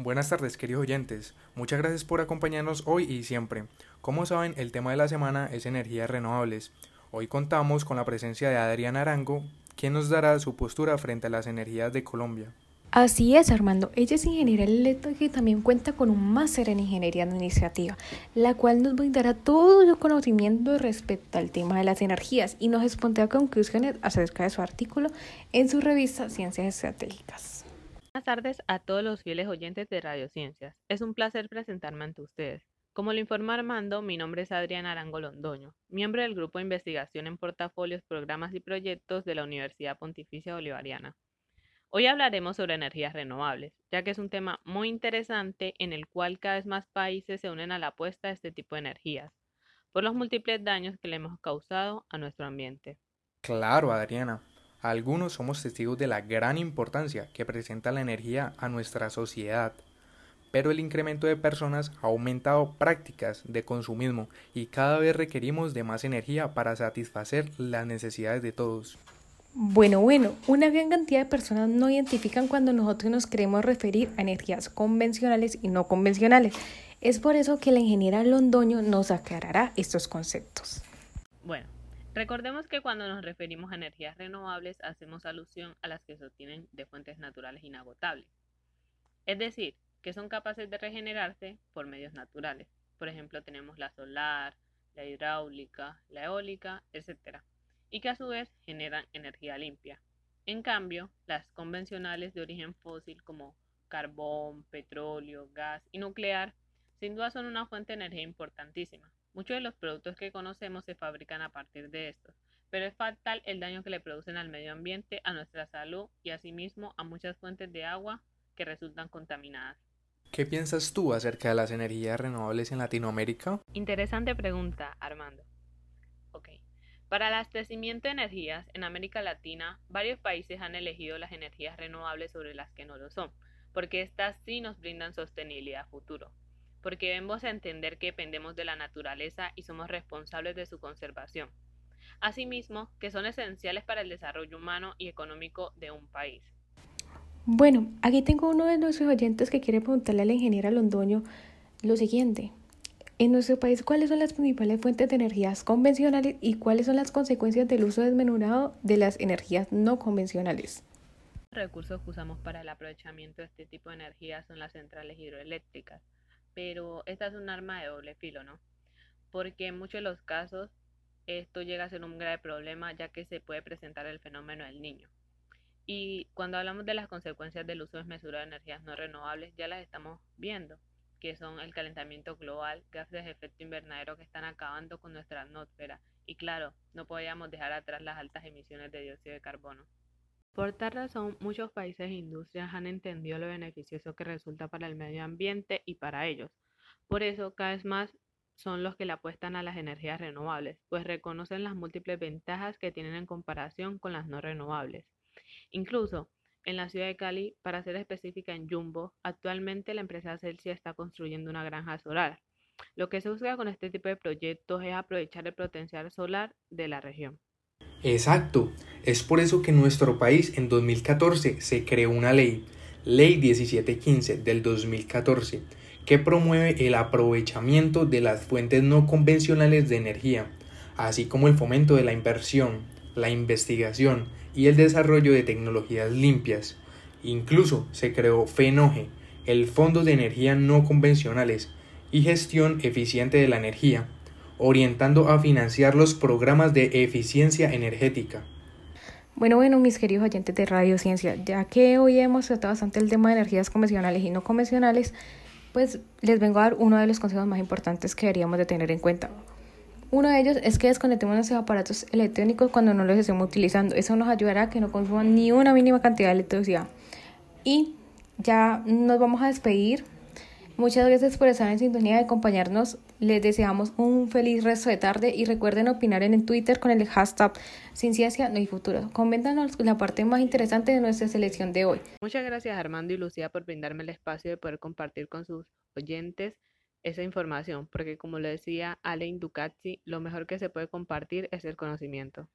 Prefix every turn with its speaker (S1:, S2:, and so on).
S1: Buenas tardes, queridos oyentes. Muchas gracias por acompañarnos hoy y siempre. Como saben, el tema de la semana es energías renovables. Hoy contamos con la presencia de Adriana Arango, quien nos dará su postura frente a las energías de Colombia.
S2: Así es, Armando. Ella es ingeniera eléctrica y también cuenta con un máster en ingeniería administrativa, la cual nos brindará todo su conocimiento respecto al tema de las energías y nos expondrá conclusiones acerca de su artículo en su revista Ciencias Estratégicas.
S3: Buenas tardes a todos los fieles oyentes de Radiociencias. Es un placer presentarme ante ustedes. Como lo informa Armando, mi nombre es Adriana Arango Londoño, miembro del Grupo de Investigación en Portafolios, Programas y Proyectos de la Universidad Pontificia Bolivariana. Hoy hablaremos sobre energías renovables, ya que es un tema muy interesante en el cual cada vez más países se unen a la apuesta de este tipo de energías, por los múltiples daños que le hemos causado a nuestro ambiente.
S1: Claro, Adriana. Algunos somos testigos de la gran importancia que presenta la energía a nuestra sociedad, pero el incremento de personas ha aumentado prácticas de consumismo y cada vez requerimos de más energía para satisfacer las necesidades de todos.
S2: Bueno, bueno, una gran cantidad de personas no identifican cuando nosotros nos queremos referir a energías convencionales y no convencionales. Es por eso que la ingeniera Londoño nos aclarará estos conceptos.
S3: Bueno, recordemos que cuando nos referimos a energías renovables hacemos alusión a las que se obtienen de fuentes naturales inagotables. Es decir, que son capaces de regenerarse por medios naturales. Por ejemplo, tenemos la solar, la hidráulica, la eólica, etc y que a su vez generan energía limpia. En cambio, las convencionales de origen fósil como carbón, petróleo, gas y nuclear sin duda son una fuente de energía importantísima. Muchos de los productos que conocemos se fabrican a partir de estos, pero es fatal el daño que le producen al medio ambiente, a nuestra salud y asimismo a muchas fuentes de agua que resultan contaminadas.
S1: ¿Qué piensas tú acerca de las energías renovables en Latinoamérica?
S3: Interesante pregunta, Armando. Para el abastecimiento de energías en América Latina, varios países han elegido las energías renovables sobre las que no lo son, porque éstas sí nos brindan sostenibilidad a futuro, porque debemos entender que dependemos de la naturaleza y somos responsables de su conservación. Asimismo, que son esenciales para el desarrollo humano y económico de un país.
S2: Bueno, aquí tengo uno de nuestros oyentes que quiere preguntarle a la ingeniera Londoño lo siguiente. En nuestro país, ¿cuáles son las principales fuentes de energías convencionales y cuáles son las consecuencias del uso desmenurado de las energías no convencionales?
S3: Los recursos que usamos para el aprovechamiento de este tipo de energía son las centrales hidroeléctricas, pero esta es un arma de doble filo, ¿no? Porque en muchos de los casos esto llega a ser un grave problema ya que se puede presentar el fenómeno del niño. Y cuando hablamos de las consecuencias del uso desmesurado de energías no renovables, ya las estamos viendo que son el calentamiento global, gases de efecto invernadero que están acabando con nuestra atmósfera. Y claro, no podíamos dejar atrás las altas emisiones de dióxido de carbono. Por tal razón, muchos países e industrias han entendido lo beneficioso que resulta para el medio ambiente y para ellos. Por eso, cada vez más son los que le apuestan a las energías renovables, pues reconocen las múltiples ventajas que tienen en comparación con las no renovables. Incluso, en la ciudad de Cali, para ser específica en Jumbo, actualmente la empresa Celsius está construyendo una granja solar. Lo que se busca con este tipo de proyectos es aprovechar el potencial solar de la región.
S1: Exacto, es por eso que en nuestro país en 2014 se creó una ley, Ley 1715 del 2014, que promueve el aprovechamiento de las fuentes no convencionales de energía, así como el fomento de la inversión, la investigación y el desarrollo de tecnologías limpias. Incluso se creó FENOGE, el Fondo de Energía No Convencionales y Gestión Eficiente de la Energía, orientando a financiar los programas de eficiencia energética.
S2: Bueno, bueno, mis queridos oyentes de Radio Ciencia, ya que hoy hemos tratado bastante el tema de energías convencionales y no convencionales, pues les vengo a dar uno de los consejos más importantes que deberíamos de tener en cuenta. Uno de ellos es que desconectemos nuestros aparatos electrónicos cuando no los estemos utilizando. Eso nos ayudará a que no consuman ni una mínima cantidad de electricidad. Y ya nos vamos a despedir. Muchas gracias por estar en sintonía y acompañarnos. Les deseamos un feliz resto de tarde y recuerden opinar en Twitter con el hashtag Sin Ciencia No hay Futuro. Coméntanos la parte más interesante de nuestra selección de hoy.
S3: Muchas gracias Armando y Lucía por brindarme el espacio de poder compartir con sus oyentes esa información, porque como le decía Alain Ducati, lo mejor que se puede compartir es el conocimiento.